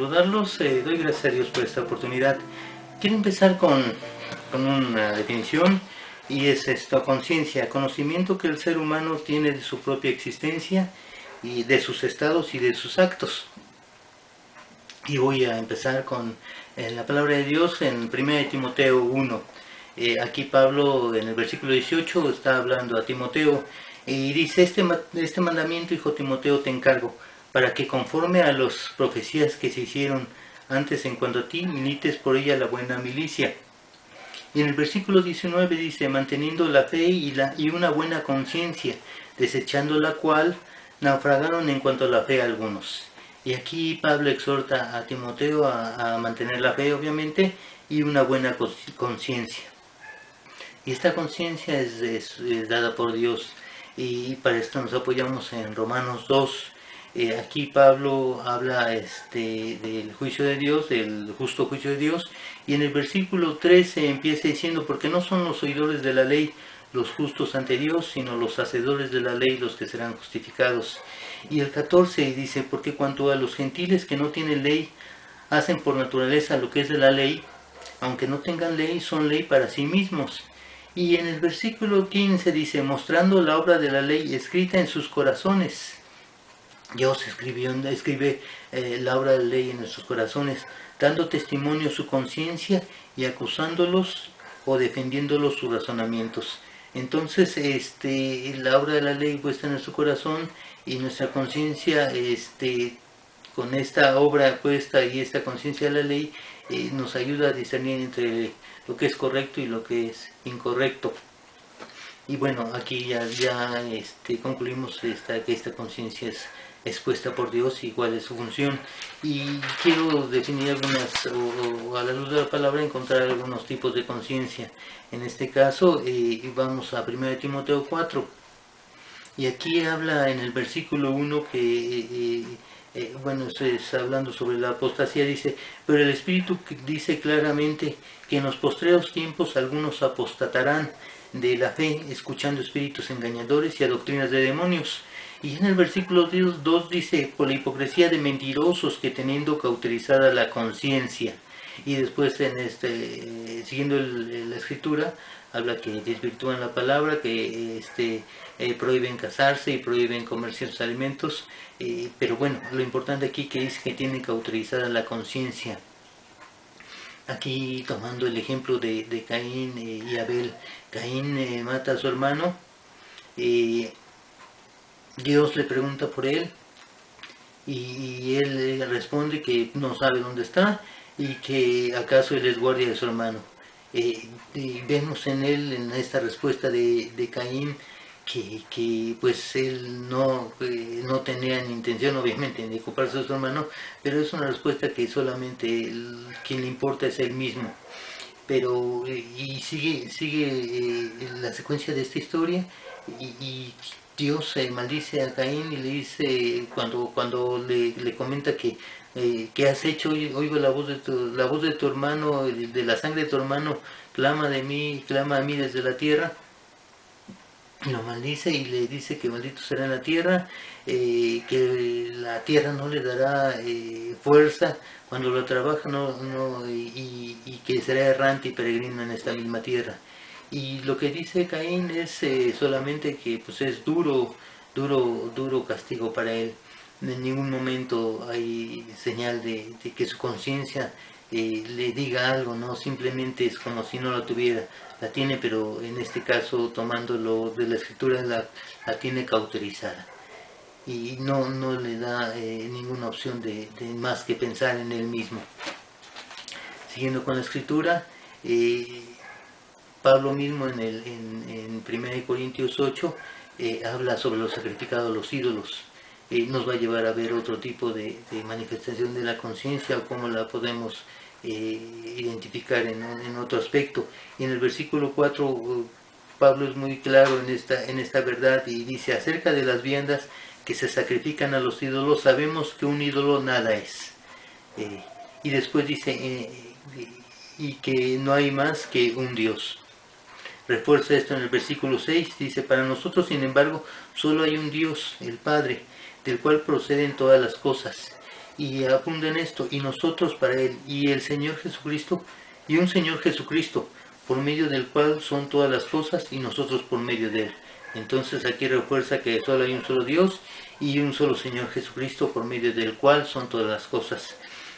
saludarlos. Eh, doy gracias a Dios por esta oportunidad. Quiero empezar con, con una definición y es esta conciencia, conocimiento que el ser humano tiene de su propia existencia y de sus estados y de sus actos. Y voy a empezar con eh, la palabra de Dios en 1 Timoteo 1. Eh, aquí Pablo en el versículo 18 está hablando a Timoteo y dice, este, este mandamiento, hijo Timoteo, te encargo, para que conforme a las profecías que se hicieron antes en cuanto a ti, milites por ella la buena milicia. Y en el versículo 19 dice, manteniendo la fe y, una buena conciencia, desechando la cual naufragaron en cuanto a la fe algunos. Y aquí Pablo exhorta a Timoteo a, mantener la fe, obviamente, y una buena conciencia. Y esta conciencia es, dada por Dios. Y para esto nos apoyamos en Romanos 2. Eh, aquí Pablo habla este, del juicio de Dios, del justo juicio de Dios. Y en el versículo 13 empieza diciendo, porque no son los oidores de la ley los justos ante Dios, sino los hacedores de la ley los que serán justificados. Y el 14 dice, porque cuanto a los gentiles que no tienen ley, hacen por naturaleza lo que es de la ley, aunque no tengan ley, son ley para sí mismos. Y en el versículo 15 dice, mostrando la obra de la ley escrita en sus corazones. Dios escribió, escribe eh, la obra de la ley en nuestros corazones, dando testimonio su conciencia y acusándolos o defendiéndolos sus razonamientos. Entonces, este, la obra de la ley puesta en nuestro corazón y nuestra conciencia, este, con esta obra puesta y esta conciencia de la ley, eh, nos ayuda a discernir entre lo que es correcto y lo que es incorrecto. Y bueno, aquí ya, ya este, concluimos esta, que esta conciencia es expuesta por Dios y cuál es su función. Y quiero definir algunas, o, a la luz de la palabra, encontrar algunos tipos de conciencia. En este caso, eh, vamos a 1 Timoteo 4. Y aquí habla en el versículo 1 que, eh, eh, bueno, esto es hablando sobre la apostasía, dice, pero el Espíritu dice claramente que en los postreros tiempos algunos apostatarán de la fe, escuchando espíritus engañadores y a doctrinas de demonios y en el versículo 2 dice, por la hipocresía de mentirosos que teniendo cauterizada la conciencia. Y después, en este, siguiendo la escritura, habla que desvirtúan la palabra, que este, eh, prohíben casarse y prohíben comer ciertos alimentos. Eh, pero bueno, lo importante aquí que dice que tienen cauterizada la conciencia. Aquí tomando el ejemplo de, Caín eh, y Abel. Caín mata a su hermano. Dios le pregunta por él y él responde que no sabe dónde está y que acaso él es guardia de su hermano. Eh, y vemos en él, en esta respuesta de, Caín, que, pues él no, eh, no tenía ni intención obviamente de ocuparse de su hermano, pero es una respuesta que solamente quien le importa es él mismo. Pero, eh, y sigue, sigue la secuencia de esta historia y Dios maldice a Caín y le dice, cuando, cuando le, comenta que, eh, has hecho? Oigo la voz de tu, la voz de tu hermano, de la sangre de tu hermano, clama de mí, clama a mí desde la tierra. Lo maldice y le dice que maldito será la tierra, eh, que la tierra no le dará eh, fuerza cuando lo trabaja no, no, y que será errante y peregrino en esta misma tierra. Y lo que dice Caín es eh, solamente que pues es duro, duro, duro castigo para él. En ningún momento hay señal de, que su conciencia eh, le diga algo, no simplemente es como si no la tuviera. La tiene, pero en este caso, tomándolo de la escritura, la, la tiene cauterizada. Y no, no le da eh, ninguna opción de, más que pensar en él mismo. Siguiendo con la escritura, Pablo mismo en, el, en, 1 Corintios 8 eh, habla sobre los sacrificados los ídolos. Eh, nos va a llevar a ver otro tipo de, manifestación de la conciencia o cómo la podemos eh, identificar en, otro aspecto. Y en el versículo 4 Pablo es muy claro en esta, en esta verdad y dice acerca de las viandas que se sacrifican a los ídolos, sabemos que un ídolo nada es. y después dice, y que no hay más que un Dios refuerza esto en el versículo 6, dice, para nosotros sin embargo solo hay un Dios, el Padre, del cual proceden todas las cosas, y abunda en esto, y nosotros para Él, y el Señor Jesucristo, y un Señor Jesucristo, por medio del cual son todas las cosas, y nosotros por medio de Él. Entonces aquí refuerza que solo hay un solo Dios y un solo Señor Jesucristo, por medio del cual son todas las cosas.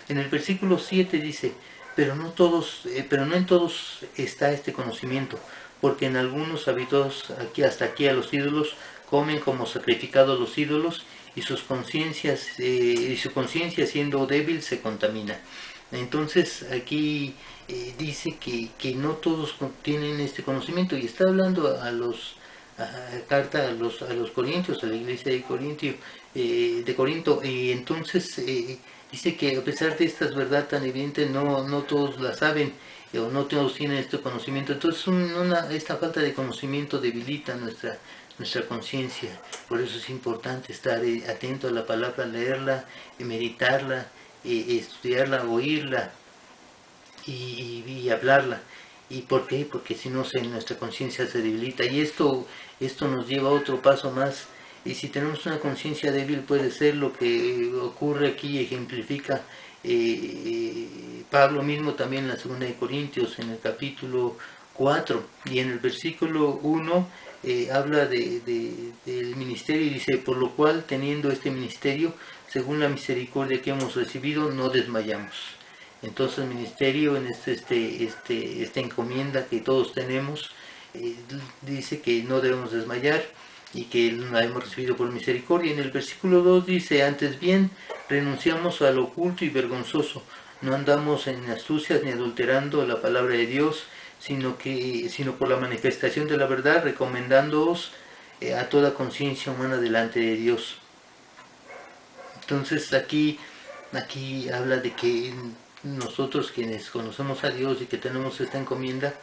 En el versículo 7 dice, pero no todos, eh, pero no en todos está este conocimiento, porque en algunos habitados aquí hasta aquí a los ídolos comen como sacrificados los ídolos y sus conciencias eh, y su conciencia siendo débil se contamina. Entonces aquí eh, dice que, que, no todos tienen este conocimiento y está hablando a los carta a los a los corintios a la iglesia de Corintio de Corinto y entonces dice que a pesar de estas verdad tan evidente no no todos la saben o no todos tienen este conocimiento. Entonces esta falta de conocimiento debilita nuestra, nuestra conciencia. Por eso es importante estar eh, atento a la palabra, leerla, meditarla, estudiarla, oírla y, hablarla. ¿Y por qué? Porque si no, nuestra conciencia se debilita. Y esto, esto nos lleva a otro paso más. Y si tenemos una conciencia débil puede ser lo que ocurre aquí, ejemplifica eh, Pablo mismo también en la segunda de Corintios, en el capítulo 4 y en el versículo 1 eh, habla de, del ministerio y dice, por lo cual teniendo este ministerio, según la misericordia que hemos recibido, no desmayamos. Entonces el ministerio en este, este, este, esta encomienda que todos tenemos, eh, dice que no debemos desmayar y que la hemos recibido por misericordia. En el versículo 2 dice, antes bien, renunciamos a lo oculto y vergonzoso, no andamos en astucias ni adulterando la palabra de Dios, sino, que, sino por la manifestación de la verdad, recomendándoos eh, a toda conciencia humana delante de Dios. Entonces aquí, aquí habla de que nosotros quienes conocemos a Dios y que tenemos esta encomienda,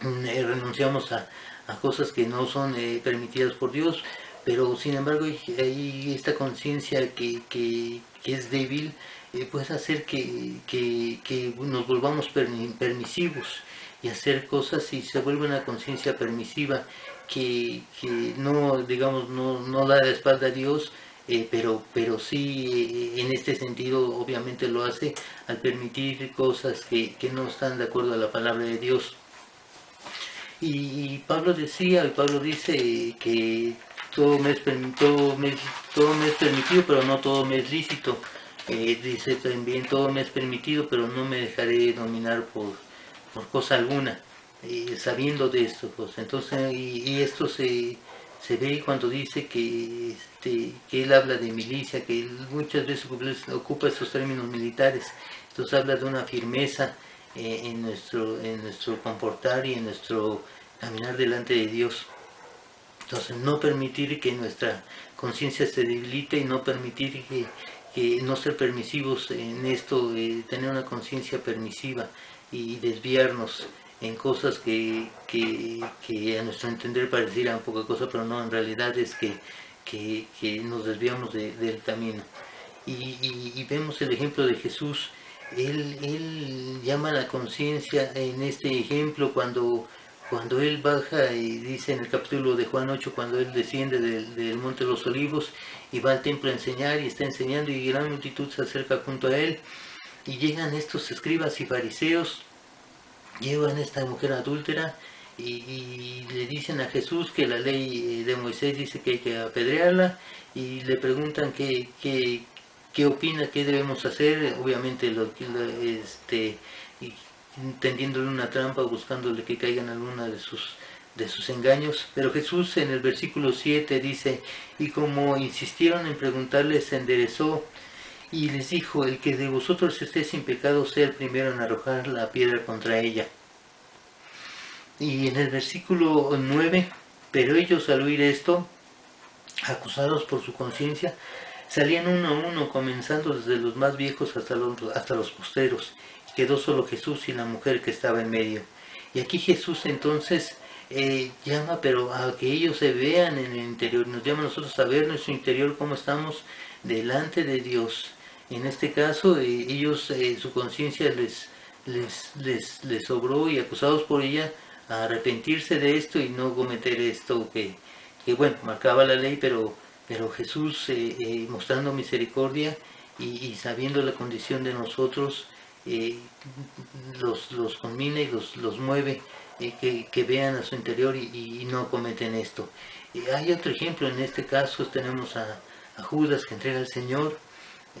mm, eh, renunciamos a, a cosas que no son eh, permitidas por Dios, pero sin embargo hay, esta conciencia que, que, es débil, eh, puede hacer que, que, nos volvamos permisivos y hacer cosas y se vuelve una conciencia permisiva que, no, digamos, no, no da la espalda a Dios, eh, pero, pero sí en este sentido obviamente lo hace al permitir cosas que, que no están de acuerdo a la palabra de Dios. Y, Pablo decía, y Pablo dice que todo me, es, todo, me, todo me es permitido, pero no todo me es lícito. Eh, dice también, todo me es permitido, pero no me dejaré dominar por, por cosa alguna, eh, sabiendo de esto. Pues. Entonces, y, esto se, se, ve cuando dice que, este, que él habla de milicia, que muchas veces ocupa estos términos militares. Entonces habla de una firmeza eh, en, nuestro, en nuestro comportar y en nuestro caminar delante de Dios. Entonces no permitir que nuestra conciencia se debilite y no permitir que, no ser permisivos en esto, tener una conciencia permisiva y desviarnos en cosas que, a nuestro entender parecieran poca cosa, pero no, en realidad es que, nos desviamos del camino. y, vemos el ejemplo de Jesús él, llama a la conciencia en este ejemplo cuando, cuando él baja y dice en el capítulo de Juan 8, cuando él desciende del, Monte de los Olivos y va al templo a enseñar y está enseñando y gran multitud se acerca junto a él y llegan estos escribas y fariseos, llevan a esta mujer adúltera y, le dicen a Jesús que la ley de Moisés dice que hay que apedrearla y le preguntan qué, qué, qué opina, qué debemos hacer, obviamente lo, este, tendiéndole una trampa, buscándole que caigan alguna de sus, de sus engaños. Pero Jesús en el versículo 7 dice, y como insistieron en preguntarle, se enderezó y les dijo, el que de vosotros esté sin pecado sea el primero en arrojar la piedra contra ella. Y en el versículo 9, pero ellos al oír esto, acusados por su conciencia, Salían uno a uno, comenzando desde los más viejos hasta los, hasta los posteros. Quedó solo Jesús y la mujer que estaba en medio. Y aquí Jesús entonces eh, llama, pero a que ellos se vean en el interior. Nos llama a nosotros a ver nuestro interior, cómo estamos delante de Dios. En este caso, eh, ellos, eh, su conciencia les, les, les, les sobró y acusados por ella a arrepentirse de esto y no cometer esto que, que bueno, marcaba la ley, pero pero Jesús eh, eh, mostrando misericordia y, sabiendo la condición de nosotros, eh, los, los conmina y los, los mueve eh, que, vean a su interior y, no cometen esto. hay otro ejemplo, en este caso tenemos a, Judas que entrega al Señor,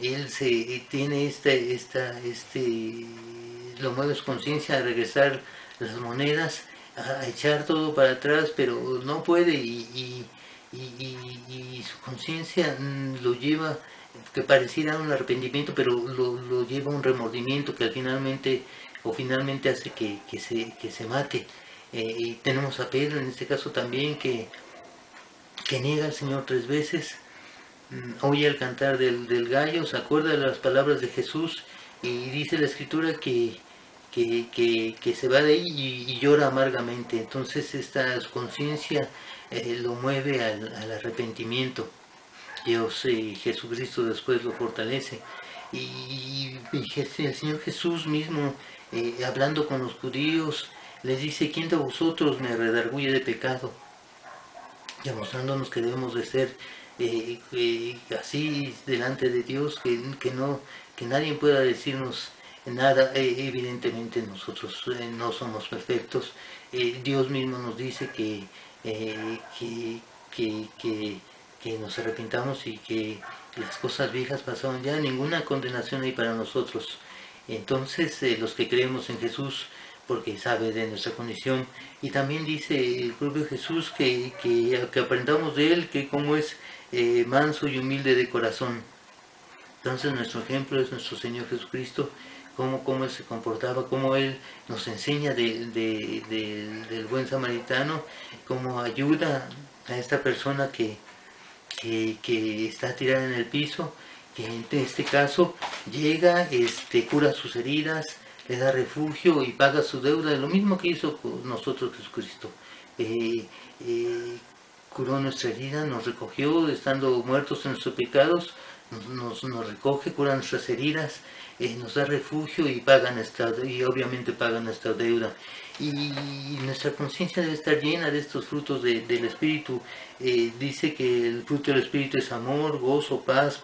él se tiene esta, esta, este, lo mueve su conciencia a regresar las monedas, a echar todo para atrás, pero no puede y, su conciencia mm, lo lleva, que pareciera un arrepentimiento, pero lo, lleva a un remordimiento que al finalmente o finalmente hace que, se, que se mate. Eh, y tenemos a Pedro en este caso también que, que niega al Señor tres veces, mm, oye el cantar del, gallo, se acuerda de las palabras de Jesús y dice la escritura que, que, se va de ahí y, llora amargamente. Entonces esta conciencia eh, lo mueve al, arrepentimiento. Dios y Jesucristo después lo fortalece. Y, el Señor Jesús mismo, eh, hablando con los judíos, les dice, ¿quién de vosotros me redarguye de pecado? Ya mostrándonos que debemos de ser eh, eh, así delante de Dios, que, que, no, que nadie pueda decirnos nada, eh, evidentemente nosotros no somos perfectos, Dios mismo nos dice que, que, que, que, nos arrepintamos y que las cosas viejas pasaron ya, ninguna condenación hay para nosotros. Entonces los que creemos en Jesús, porque sabe de nuestra condición. Y también dice el propio Jesús que, que, aprendamos de Él, que como es eh, manso y humilde de corazón. Entonces nuestro ejemplo es nuestro Señor Jesucristo, cómo, cómo Él se comportaba, cómo Él nos enseña del buen samaritano, cómo ayuda a esta persona que, que, está tirada en el piso, que en este caso llega, este, cura sus heridas, le da refugio y paga su deuda, lo mismo que hizo nosotros Jesucristo. Eh, eh, curó nuestra herida, nos recogió estando muertos en nuestros pecados, nos, nos, recoge, cura nuestras heridas, eh, nos da refugio y paga nuestra, y obviamente paga nuestra deuda. Y nuestra conciencia debe estar llena de estos frutos del Espíritu. dice que el fruto del Espíritu es amor, gozo, paz,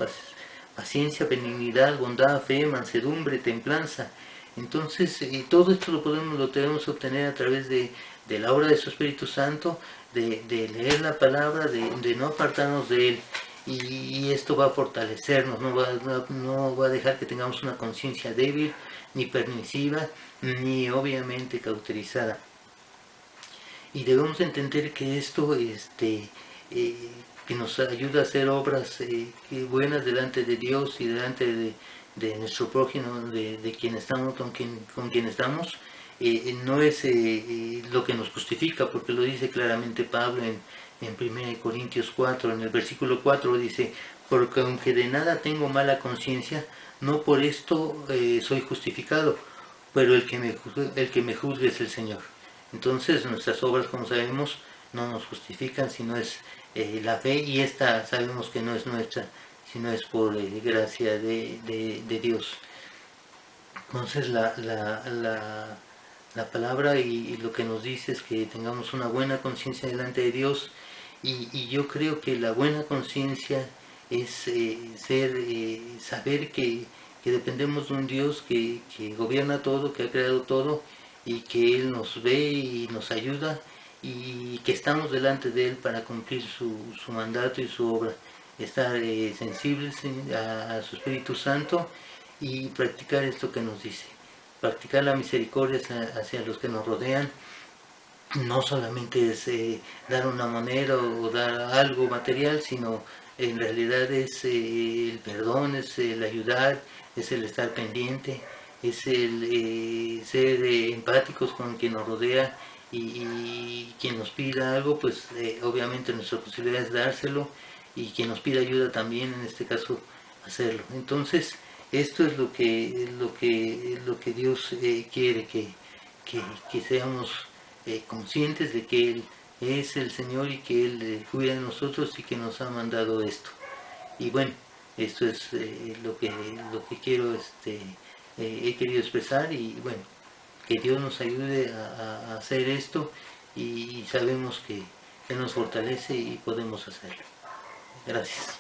paciencia, benignidad, bondad, fe, mansedumbre, templanza. Entonces, eh, todo esto lo podemos, lo debemos obtener a través de, la obra de su Espíritu Santo, de, leer la palabra, de, no apartarnos de Él. Y, esto va a fortalecernos, no va, no, va a dejar que tengamos una conciencia débil, ni permisiva, ni obviamente cauterizada. Y debemos entender que esto, este, eh, que nos ayuda a hacer obras eh, buenas delante de Dios y delante de, de nuestro prójimo, de, quien estamos, con quien, con quien estamos, eh, no es lo que nos justifica, porque lo dice claramente Pablo en, en 1 Corintios 4, en el versículo 4 dice, porque aunque de nada tengo mala conciencia, no por esto soy justificado, pero el que, me, el que me juzgue es el Señor. Entonces nuestras obras, como sabemos, no nos justifican, sino es la fe y esta sabemos que no es nuestra, sino es por eh, gracia de, Dios. Entonces la, palabra y, lo que nos dice es que tengamos una buena conciencia delante de Dios y, yo creo que la buena conciencia es eh, ser, eh, saber que, dependemos de un Dios que, gobierna todo, que ha creado todo y que Él nos ve y nos ayuda y que estamos delante de Él para cumplir su, su mandato y su obra estar eh, sensibles a, su Espíritu Santo y practicar esto que nos dice. Practicar la misericordia hacia, los que nos rodean. No solamente es eh, dar una moneda o dar algo material, sino en realidad es eh, el perdón, es el ayudar, es el estar pendiente, es el ser empáticos con quien nos rodea y, quien nos pida algo, pues obviamente nuestra posibilidad es dárselo y quien nos pida ayuda también, en este caso, hacerlo. Entonces, esto es lo que, lo que, lo que Dios eh, quiere, que, que, seamos eh, conscientes de que Él es el Señor y que Él eh, cuida de nosotros y que nos ha mandado esto. Y bueno, esto es lo, que, lo que quiero, este, he querido expresar y bueno, que Dios nos ayude a, hacer esto y sabemos que Él nos fortalece y podemos hacerlo. Gracias.